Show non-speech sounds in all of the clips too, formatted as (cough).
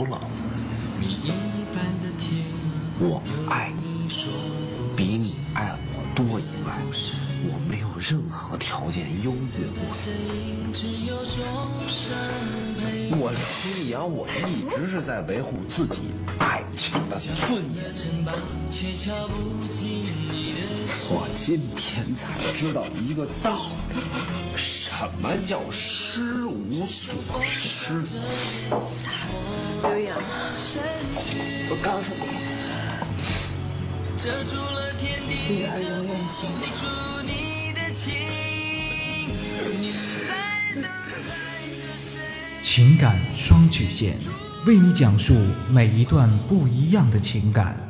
我除了我爱你比你爱我多以外，我没有任何条件优越过你。我李阳，我一直是在维护自己爱情的尊严。我今天才知道一个道理，什么叫失无所失？刘洋，我告诉你，女儿永远心疼。情感双曲线，为你讲述每一段不一样的情感。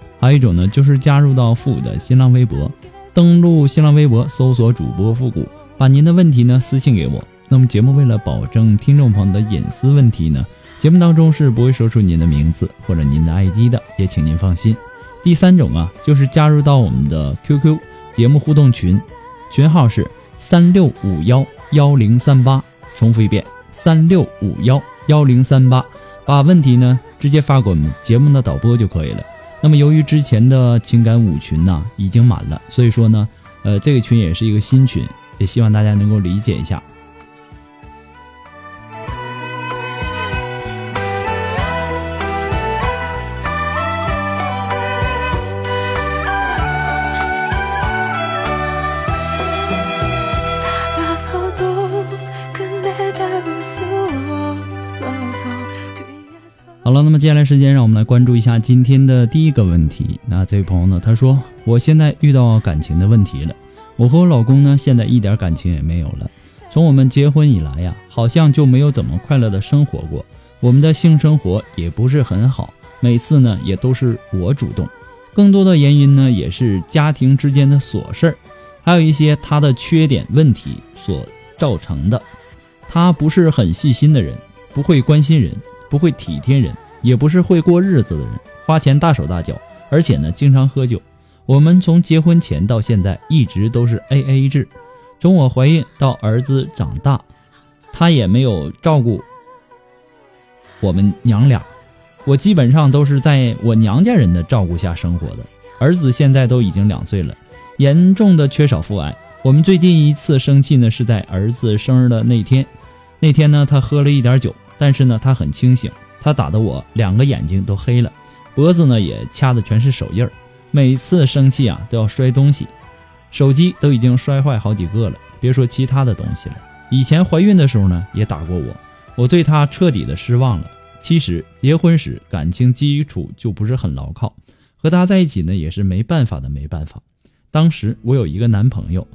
还有一种呢，就是加入到复古的新浪微博，登录新浪微博搜索主播复古，把您的问题呢私信给我。那么节目为了保证听众朋友的隐私问题呢，节目当中是不会说出您的名字或者您的 ID 的，也请您放心。第三种啊，就是加入到我们的 QQ 节目互动群，群号是三六五幺幺零三八，重复一遍三六五幺幺零三八，把问题呢直接发给我们节目的导播就可以了。那么由于之前的情感舞群呢已经满了，所以说呢，呃，这个群也是一个新群，也希望大家能够理解一下。好了，那么接下来时间，让我们来关注一下今天的第一个问题。那这位朋友呢，他说：“我现在遇到感情的问题了，我和我老公呢，现在一点感情也没有了。从我们结婚以来呀，好像就没有怎么快乐的生活过。我们的性生活也不是很好，每次呢也都是我主动。更多的原因呢，也是家庭之间的琐事儿，还有一些他的缺点问题所造成的。他不是很细心的人，不会关心人。”不会体贴人，也不是会过日子的人，花钱大手大脚，而且呢经常喝酒。我们从结婚前到现在一直都是 A A 制，从我怀孕到儿子长大，他也没有照顾我们娘俩，我基本上都是在我娘家人的照顾下生活的。儿子现在都已经两岁了，严重的缺少父爱。我们最近一次生气呢是在儿子生日的那天，那天呢他喝了一点酒。但是呢，他很清醒，他打得我两个眼睛都黑了，脖子呢也掐的全是手印儿。每次生气啊都要摔东西，手机都已经摔坏好几个了，别说其他的东西了。以前怀孕的时候呢也打过我，我对他彻底的失望了。其实结婚时感情基础就不是很牢靠，和他在一起呢也是没办法的没办法。当时我有一个男朋友，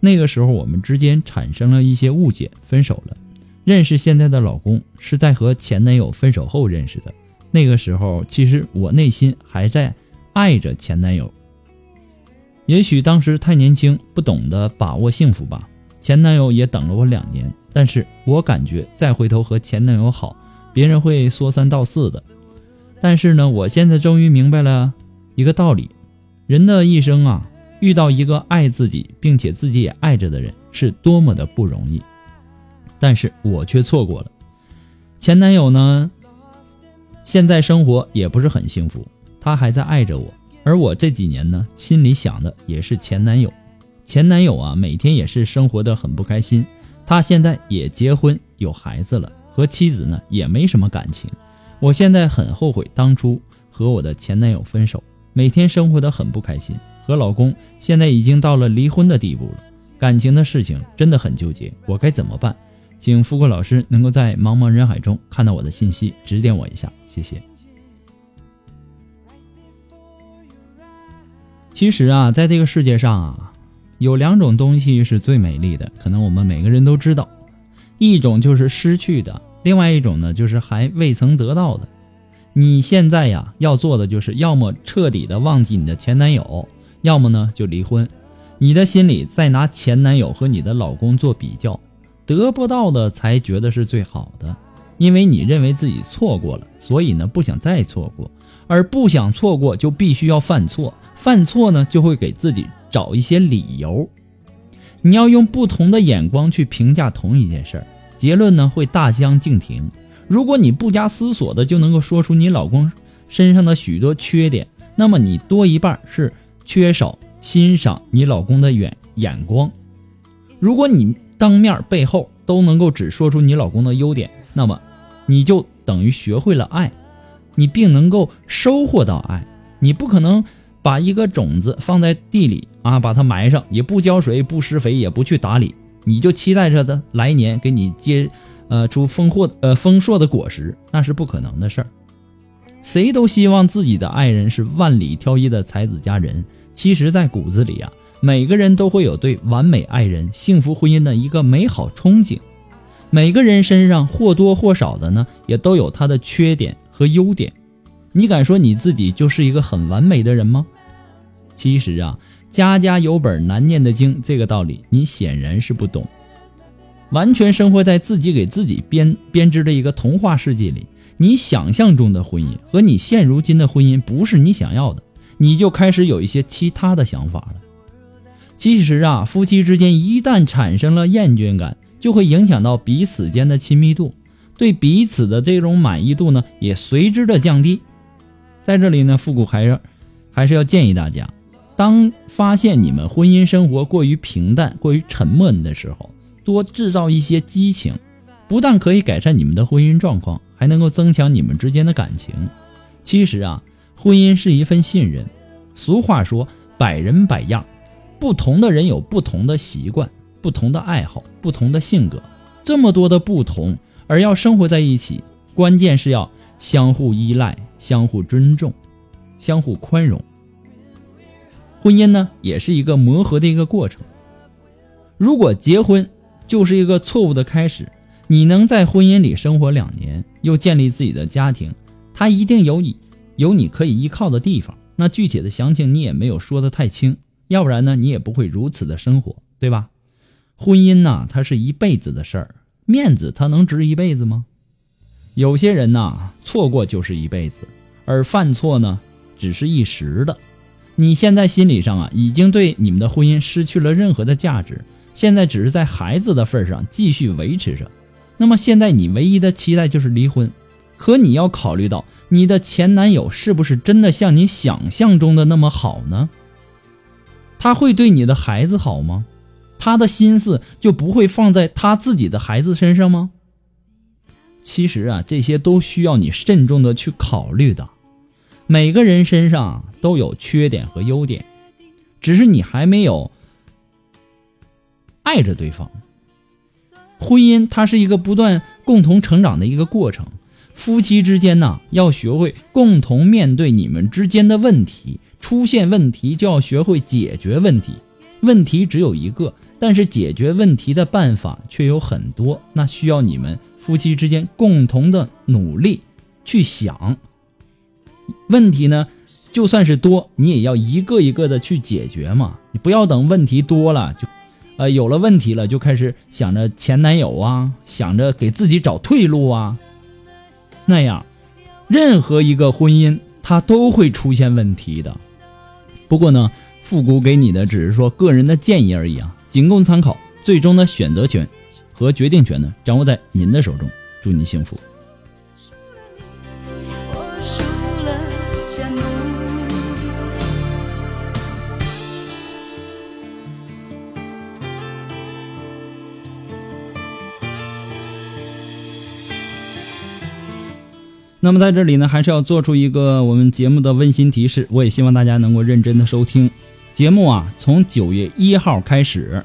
那个时候我们之间产生了一些误解，分手了。认识现在的老公是在和前男友分手后认识的。那个时候，其实我内心还在爱着前男友。也许当时太年轻，不懂得把握幸福吧。前男友也等了我两年，但是我感觉再回头和前男友好，别人会说三道四的。但是呢，我现在终于明白了一个道理：人的一生啊，遇到一个爱自己并且自己也爱着的人，是多么的不容易。但是我却错过了。前男友呢，现在生活也不是很幸福，他还在爱着我，而我这几年呢，心里想的也是前男友。前男友啊，每天也是生活的很不开心。他现在也结婚有孩子了，和妻子呢也没什么感情。我现在很后悔当初和我的前男友分手，每天生活的很不开心。和老公现在已经到了离婚的地步了，感情的事情真的很纠结，我该怎么办？请富贵老师能够在茫茫人海中看到我的信息，指点我一下，谢谢。其实啊，在这个世界上啊，有两种东西是最美丽的，可能我们每个人都知道，一种就是失去的，另外一种呢就是还未曾得到的。你现在呀要做的就是，要么彻底的忘记你的前男友，要么呢就离婚。你的心里再拿前男友和你的老公做比较。得不到的才觉得是最好的，因为你认为自己错过了，所以呢不想再错过，而不想错过就必须要犯错，犯错呢就会给自己找一些理由。你要用不同的眼光去评价同一件事儿，结论呢会大相径庭。如果你不加思索的就能够说出你老公身上的许多缺点，那么你多一半是缺少欣赏你老公的眼眼光。如果你。当面背后都能够只说出你老公的优点，那么你就等于学会了爱，你并能够收获到爱。你不可能把一个种子放在地里啊，把它埋上，也不浇水、不施肥、也不去打理，你就期待着的来年给你结呃出丰硕呃丰硕的果实，那是不可能的事儿。谁都希望自己的爱人是万里挑一的才子佳人，其实，在骨子里啊。每个人都会有对完美爱人、幸福婚姻的一个美好憧憬。每个人身上或多或少的呢，也都有他的缺点和优点。你敢说你自己就是一个很完美的人吗？其实啊，家家有本难念的经，这个道理你显然是不懂。完全生活在自己给自己编编织的一个童话世界里，你想象中的婚姻和你现如今的婚姻不是你想要的，你就开始有一些其他的想法了。其实啊，夫妻之间一旦产生了厌倦感，就会影响到彼此间的亲密度，对彼此的这种满意度呢，也随之的降低。在这里呢，复古还是还是要建议大家，当发现你们婚姻生活过于平淡、过于沉闷的时候，多制造一些激情，不但可以改善你们的婚姻状况，还能够增强你们之间的感情。其实啊，婚姻是一份信任。俗话说，百人百样。不同的人有不同的习惯、不同的爱好、不同的性格，这么多的不同，而要生活在一起，关键是要相互依赖、相互尊重、相互宽容。婚姻呢，也是一个磨合的一个过程。如果结婚就是一个错误的开始，你能在婚姻里生活两年，又建立自己的家庭，他一定有你有你可以依靠的地方。那具体的详情你也没有说的太清。要不然呢，你也不会如此的生活，对吧？婚姻呐，它是一辈子的事儿，面子它能值一辈子吗？有些人呐，错过就是一辈子，而犯错呢，只是一时的。你现在心理上啊，已经对你们的婚姻失去了任何的价值，现在只是在孩子的份上继续维持着。那么现在你唯一的期待就是离婚，可你要考虑到你的前男友是不是真的像你想象中的那么好呢？他会对你的孩子好吗？他的心思就不会放在他自己的孩子身上吗？其实啊，这些都需要你慎重的去考虑的。每个人身上都有缺点和优点，只是你还没有爱着对方。婚姻它是一个不断共同成长的一个过程，夫妻之间呢要学会共同面对你们之间的问题。出现问题就要学会解决问题，问题只有一个，但是解决问题的办法却有很多，那需要你们夫妻之间共同的努力去想。问题呢，就算是多，你也要一个一个的去解决嘛。你不要等问题多了，就，呃，有了问题了，就开始想着前男友啊，想着给自己找退路啊。那样，任何一个婚姻它都会出现问题的。不过呢，复古给你的只是说个人的建议而已啊，仅供参考。最终的选择权和决定权呢，掌握在您的手中。祝你幸福。那么在这里呢，还是要做出一个我们节目的温馨提示，我也希望大家能够认真的收听节目啊。从九月一号开始，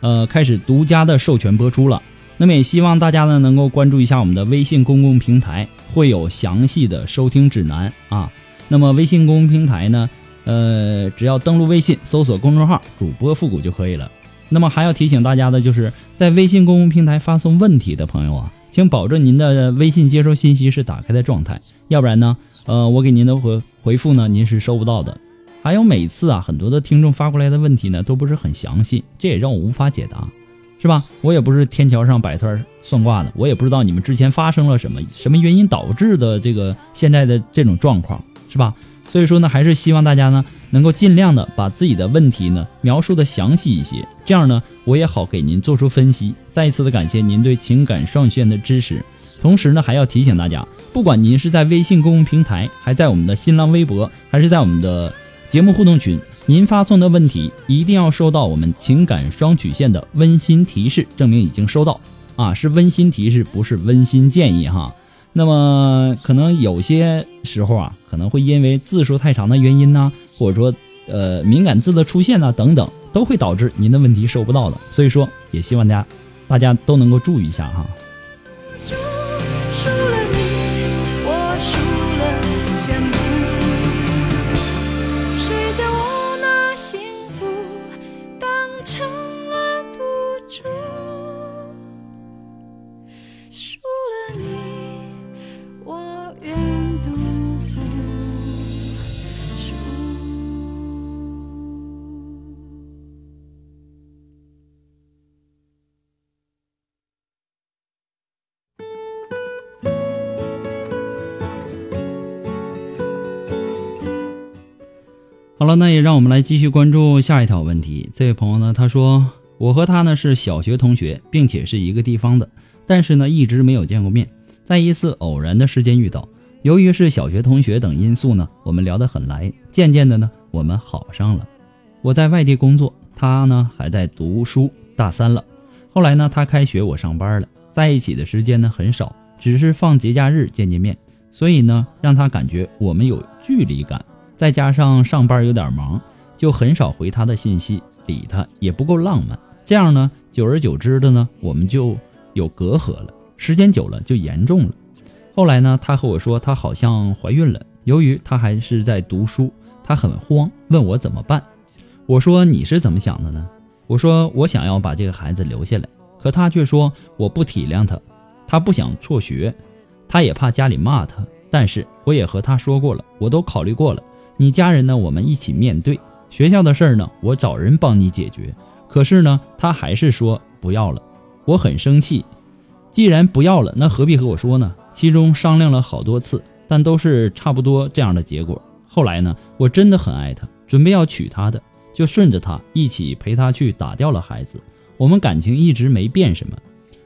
呃，开始独家的授权播出了。那么也希望大家呢能够关注一下我们的微信公共平台，会有详细的收听指南啊。那么微信公共平台呢，呃，只要登录微信搜索公众号“主播复古”就可以了。那么还要提醒大家的就是，在微信公共平台发送问题的朋友啊。请保证您的微信接收信息是打开的状态，要不然呢，呃，我给您的回回复呢，您是收不到的。还有每次啊，很多的听众发过来的问题呢，都不是很详细，这也让我无法解答，是吧？我也不是天桥上摆摊算卦的，我也不知道你们之前发生了什么，什么原因导致的这个现在的这种状况，是吧？所以说呢，还是希望大家呢，能够尽量的把自己的问题呢描述的详细一些，这样呢，我也好给您做出分析。再一次的感谢您对情感双曲线的支持，同时呢，还要提醒大家，不管您是在微信公共平台，还在我们的新浪微博，还是在我们的节目互动群，您发送的问题一定要收到我们情感双曲线的温馨提示，证明已经收到啊，是温馨提示，不是温馨建议哈。那么可能有些时候啊，可能会因为字数太长的原因呢，或者说呃敏感字的出现呢等等，都会导致您的问题收不到的。所以说，也希望大家大家都能够注意一下哈。好了，那也让我们来继续关注下一条问题。这位朋友呢，他说我和他呢是小学同学，并且是一个地方的，但是呢一直没有见过面。在一次偶然的时间遇到，由于是小学同学等因素呢，我们聊得很来，渐渐的呢我们好上了。我在外地工作，他呢还在读书，大三了。后来呢他开学，我上班了，在一起的时间呢很少，只是放节假日见见面，所以呢让他感觉我们有距离感。再加上上班有点忙，就很少回他的信息，理他也不够浪漫。这样呢，久而久之的呢，我们就有隔阂了。时间久了就严重了。后来呢，他和我说他好像怀孕了。由于他还是在读书，他很慌，问我怎么办。我说你是怎么想的呢？我说我想要把这个孩子留下来，可他却说我不体谅他，他不想辍学，他也怕家里骂他。但是我也和他说过了，我都考虑过了。你家人呢？我们一起面对学校的事儿呢，我找人帮你解决。可是呢，他还是说不要了，我很生气。既然不要了，那何必和我说呢？其中商量了好多次，但都是差不多这样的结果。后来呢，我真的很爱他，准备要娶她的，就顺着他一起陪他去打掉了孩子。我们感情一直没变什么，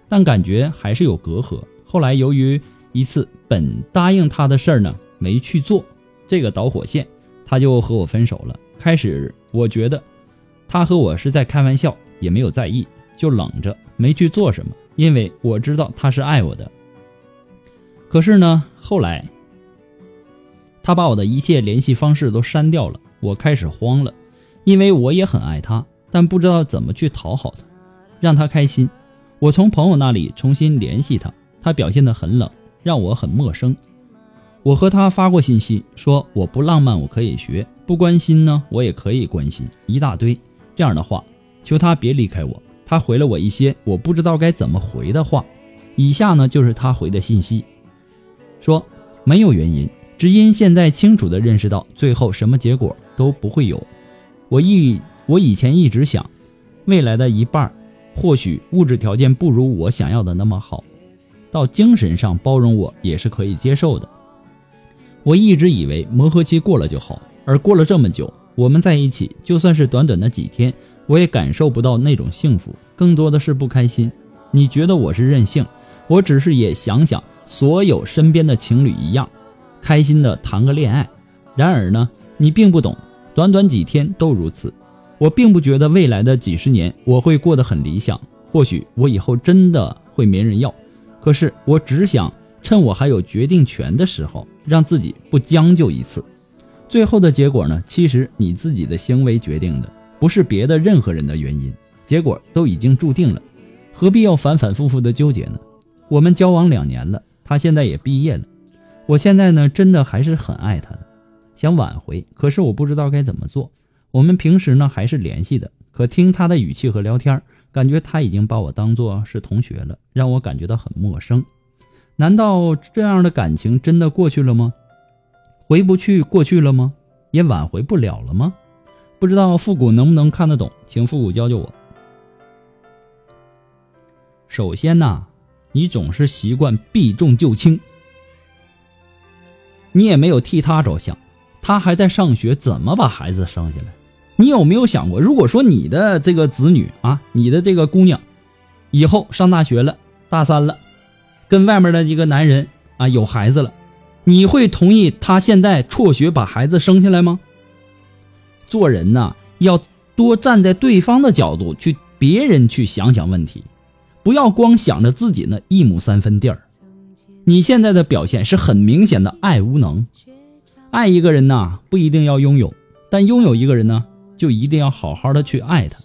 但感觉还是有隔阂。后来由于一次本答应他的事儿呢，没去做，这个导火线。他就和我分手了。开始我觉得他和我是在开玩笑，也没有在意，就冷着没去做什么，因为我知道他是爱我的。可是呢，后来他把我的一切联系方式都删掉了，我开始慌了，因为我也很爱他，但不知道怎么去讨好他，让他开心。我从朋友那里重新联系他，他表现得很冷，让我很陌生。我和他发过信息，说我不浪漫，我可以学；不关心呢，我也可以关心，一大堆这样的话，求他别离开我。他回了我一些我不知道该怎么回的话。以下呢就是他回的信息，说没有原因，只因现在清楚地认识到最后什么结果都不会有。我一我以前一直想，未来的一半或许物质条件不如我想要的那么好，到精神上包容我也是可以接受的。我一直以为磨合期过了就好，而过了这么久，我们在一起，就算是短短的几天，我也感受不到那种幸福，更多的是不开心。你觉得我是任性？我只是也想想所有身边的情侣一样，开心的谈个恋爱。然而呢，你并不懂，短短几天都如此。我并不觉得未来的几十年我会过得很理想，或许我以后真的会没人要。可是我只想趁我还有决定权的时候，让自己不将就一次。最后的结果呢，其实你自己的行为决定的，不是别的任何人的原因。结果都已经注定了，何必要反反复复的纠结呢？我们交往两年了，他现在也毕业了。我现在呢，真的还是很爱他的，想挽回，可是我不知道该怎么做。我们平时呢还是联系的，可听他的语气和聊天，感觉他已经把我当做是同学了，让我感觉到很陌生。难道这样的感情真的过去了吗？回不去过去了吗？也挽回不了了吗？不知道复古能不能看得懂，请复古教教我。首先呐。你总是习惯避重就轻，你也没有替他着想，他还在上学，怎么把孩子生下来？你有没有想过，如果说你的这个子女啊，你的这个姑娘，以后上大学了，大三了，跟外面的一个男人啊有孩子了，你会同意他现在辍学把孩子生下来吗？做人呐，要多站在对方的角度去，别人去想想问题。不要光想着自己那一亩三分地儿，你现在的表现是很明显的爱无能。爱一个人呐，不一定要拥有，但拥有一个人呢，就一定要好好的去爱他。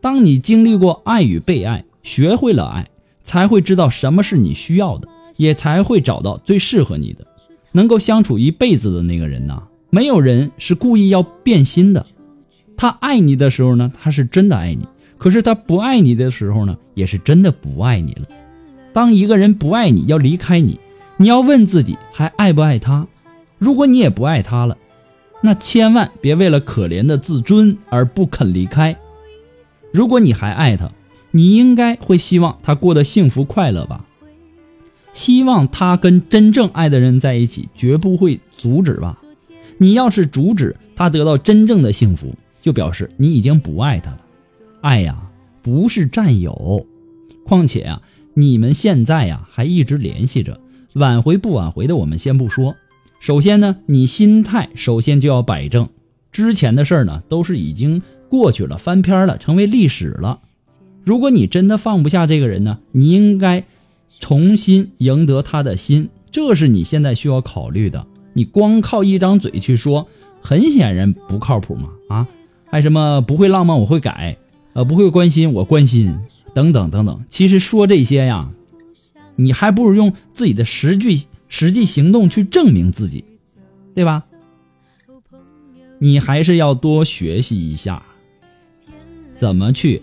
当你经历过爱与被爱，学会了爱，才会知道什么是你需要的，也才会找到最适合你的，能够相处一辈子的那个人呐。没有人是故意要变心的，他爱你的时候呢，他是真的爱你。可是他不爱你的时候呢，也是真的不爱你了。当一个人不爱你要离开你，你要问自己还爱不爱他？如果你也不爱他了，那千万别为了可怜的自尊而不肯离开。如果你还爱他，你应该会希望他过得幸福快乐吧？希望他跟真正爱的人在一起，绝不会阻止吧？你要是阻止他得到真正的幸福，就表示你已经不爱他了。爱呀，不是占有。况且呀，你们现在呀还一直联系着，挽回不挽回的我们先不说。首先呢，你心态首先就要摆正。之前的事儿呢，都是已经过去了，翻篇了，成为历史了。如果你真的放不下这个人呢，你应该重新赢得他的心，这是你现在需要考虑的。你光靠一张嘴去说，很显然不靠谱嘛！啊，还什么不会浪漫，我会改。呃，不会关心我关心，等等等等。其实说这些呀，你还不如用自己的实际实际行动去证明自己，对吧？你还是要多学习一下，怎么去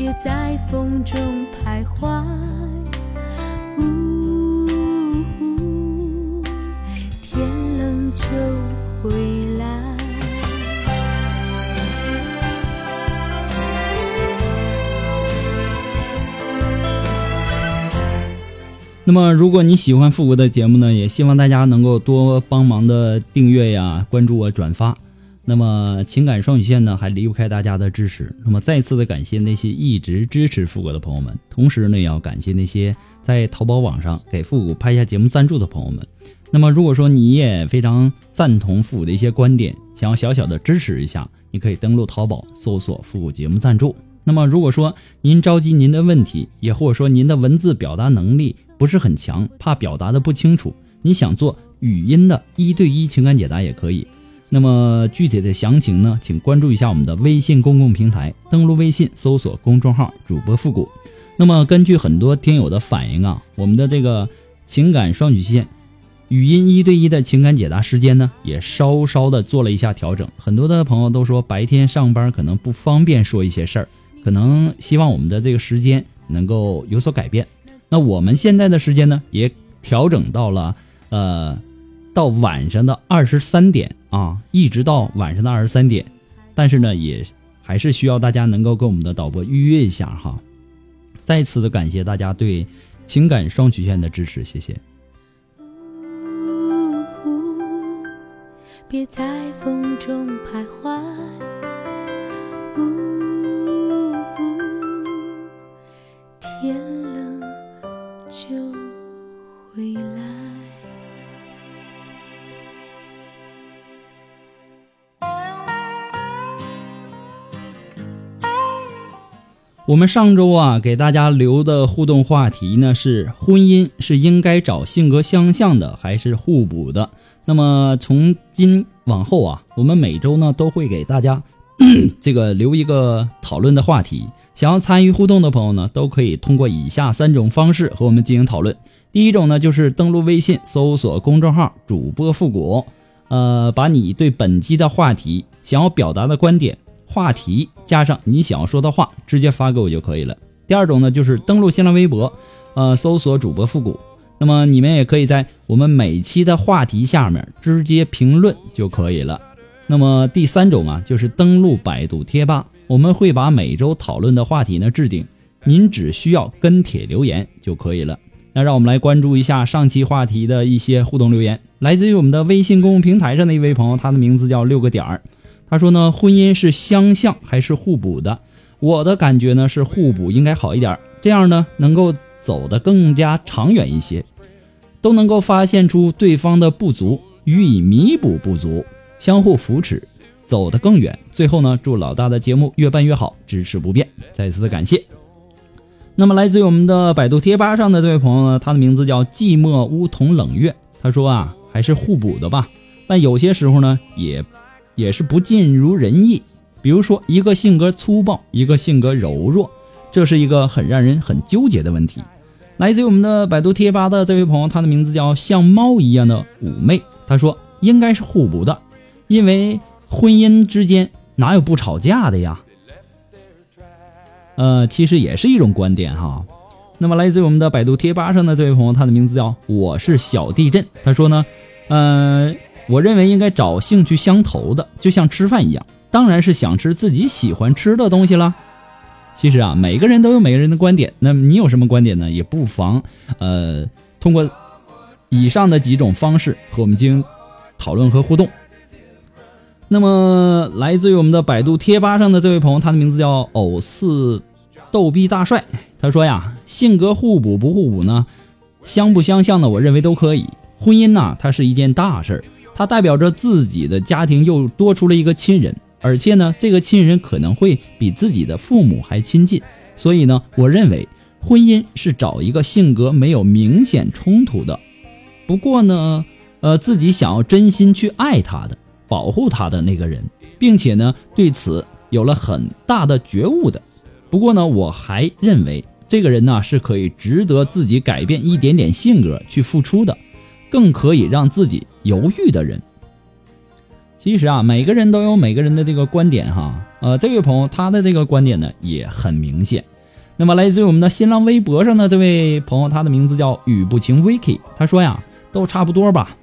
也在风中徘徊，呜，天冷就回来。那么，如果你喜欢复古的节目呢，也希望大家能够多帮忙的订阅呀、关注我、转发。那么，情感双曲线呢，还离不开大家的支持。那么，再次的感谢那些一直支持复古的朋友们，同时呢，也要感谢那些在淘宝网上给复古拍下节目赞助的朋友们。那么，如果说你也非常赞同复古的一些观点，想要小小的支持一下，你可以登录淘宝搜索“复古节目赞助”，那么如果说您着急您的问题，也或者说您的文字表达能力不是很强，怕表达的不清楚，你想做语音的一对一情感解答也可以。那么具体的详情呢，请关注一下我们的微信公共平台，登录微信搜索公众号主播复古。那么根据很多听友的反映啊，我们的这个情感双曲线语音一对一的情感解答时间呢，也稍稍的做了一下调整。很多的朋友都说白天上班可能不方便说一些事儿，可能希望我们的这个时间能够有所改变。那我们现在的时间呢，也调整到了呃。到晚上的二十三点啊，一直到晚上的二十三点，但是呢，也还是需要大家能够跟我们的导播预约一下哈。再次的感谢大家对情感双曲线的支持，谢谢。别在风中徘徊，天冷就回来。我们上周啊给大家留的互动话题呢是婚姻是应该找性格相像的还是互补的？那么从今往后啊，我们每周呢都会给大家 (coughs) 这个留一个讨论的话题。想要参与互动的朋友呢，都可以通过以下三种方式和我们进行讨论。第一种呢就是登录微信搜索公众号主播复古，呃，把你对本期的话题想要表达的观点。话题加上你想要说的话，直接发给我就可以了。第二种呢，就是登录新浪微博，呃，搜索主播复古。那么你们也可以在我们每期的话题下面直接评论就可以了。那么第三种啊，就是登录百度贴吧，我们会把每周讨论的话题呢置顶，您只需要跟帖留言就可以了。那让我们来关注一下上期话题的一些互动留言，来自于我们的微信公众平台上的一位朋友，他的名字叫六个点儿。他说呢，婚姻是相像还是互补的？我的感觉呢是互补应该好一点，这样呢能够走得更加长远一些，都能够发现出对方的不足，予以弥补不足，相互扶持，走得更远。最后呢，祝老大的节目越办越好，支持不变，再次的感谢。那么来自于我们的百度贴吧上的这位朋友呢，他的名字叫寂寞梧桐冷月，他说啊，还是互补的吧，但有些时候呢也。也是不尽如人意，比如说一个性格粗暴，一个性格柔弱，这是一个很让人很纠结的问题。来自于我们的百度贴吧的这位朋友，他的名字叫像猫一样的妩媚，他说应该是互补的，因为婚姻之间哪有不吵架的呀？呃，其实也是一种观点哈。那么来自于我们的百度贴吧上的这位朋友，他的名字叫我是小地震，他说呢，呃。我认为应该找兴趣相投的，就像吃饭一样，当然是想吃自己喜欢吃的东西了。其实啊，每个人都有每个人的观点，那么你有什么观点呢？也不妨呃通过以上的几种方式和我们进行讨论和互动。那么来自于我们的百度贴吧上的这位朋友，他的名字叫偶似逗逼大帅，他说呀，性格互补不互补呢？相不相像呢？我认为都可以。婚姻呐，它是一件大事儿。它代表着自己的家庭又多出了一个亲人，而且呢，这个亲人可能会比自己的父母还亲近。所以呢，我认为婚姻是找一个性格没有明显冲突的，不过呢，呃，自己想要真心去爱他的、保护他的那个人，并且呢，对此有了很大的觉悟的。不过呢，我还认为这个人呢是可以值得自己改变一点点性格去付出的。更可以让自己犹豫的人，其实啊，每个人都有每个人的这个观点哈。呃，这位朋友他的这个观点呢也很明显。那么来自于我们的新浪微博上的这位朋友，他的名字叫雨不晴 Vicky，他说呀，都差不多吧。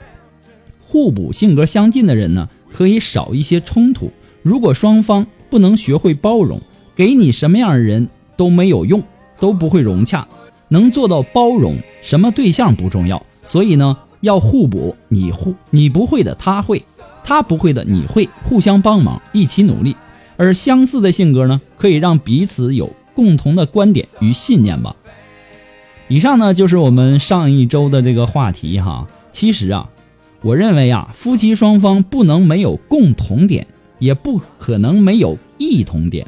互补性格相近的人呢，可以少一些冲突。如果双方不能学会包容，给你什么样的人都没有用，都不会融洽。能做到包容，什么对象不重要。所以呢。要互补，你互你不会的他会，他不会的你会，互相帮忙，一起努力。而相似的性格呢，可以让彼此有共同的观点与信念吧。以上呢就是我们上一周的这个话题哈。其实啊，我认为啊，夫妻双方不能没有共同点，也不可能没有异同点。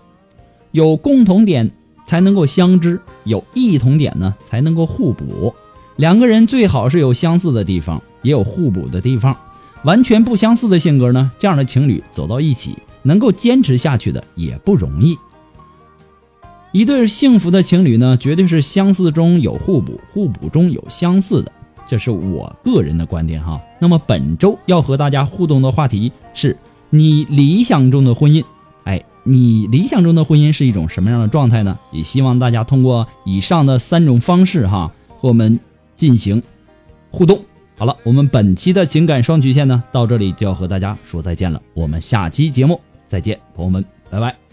有共同点才能够相知，有异同点呢才能够互补。两个人最好是有相似的地方，也有互补的地方。完全不相似的性格呢，这样的情侣走到一起，能够坚持下去的也不容易。一对幸福的情侣呢，绝对是相似中有互补，互补中有相似的。这是我个人的观点哈。那么本周要和大家互动的话题是你理想中的婚姻。哎，你理想中的婚姻是一种什么样的状态呢？也希望大家通过以上的三种方式哈，和我们进行互动。好了，我们本期的情感双曲线呢，到这里就要和大家说再见了。我们下期节目再见，朋友们，拜拜。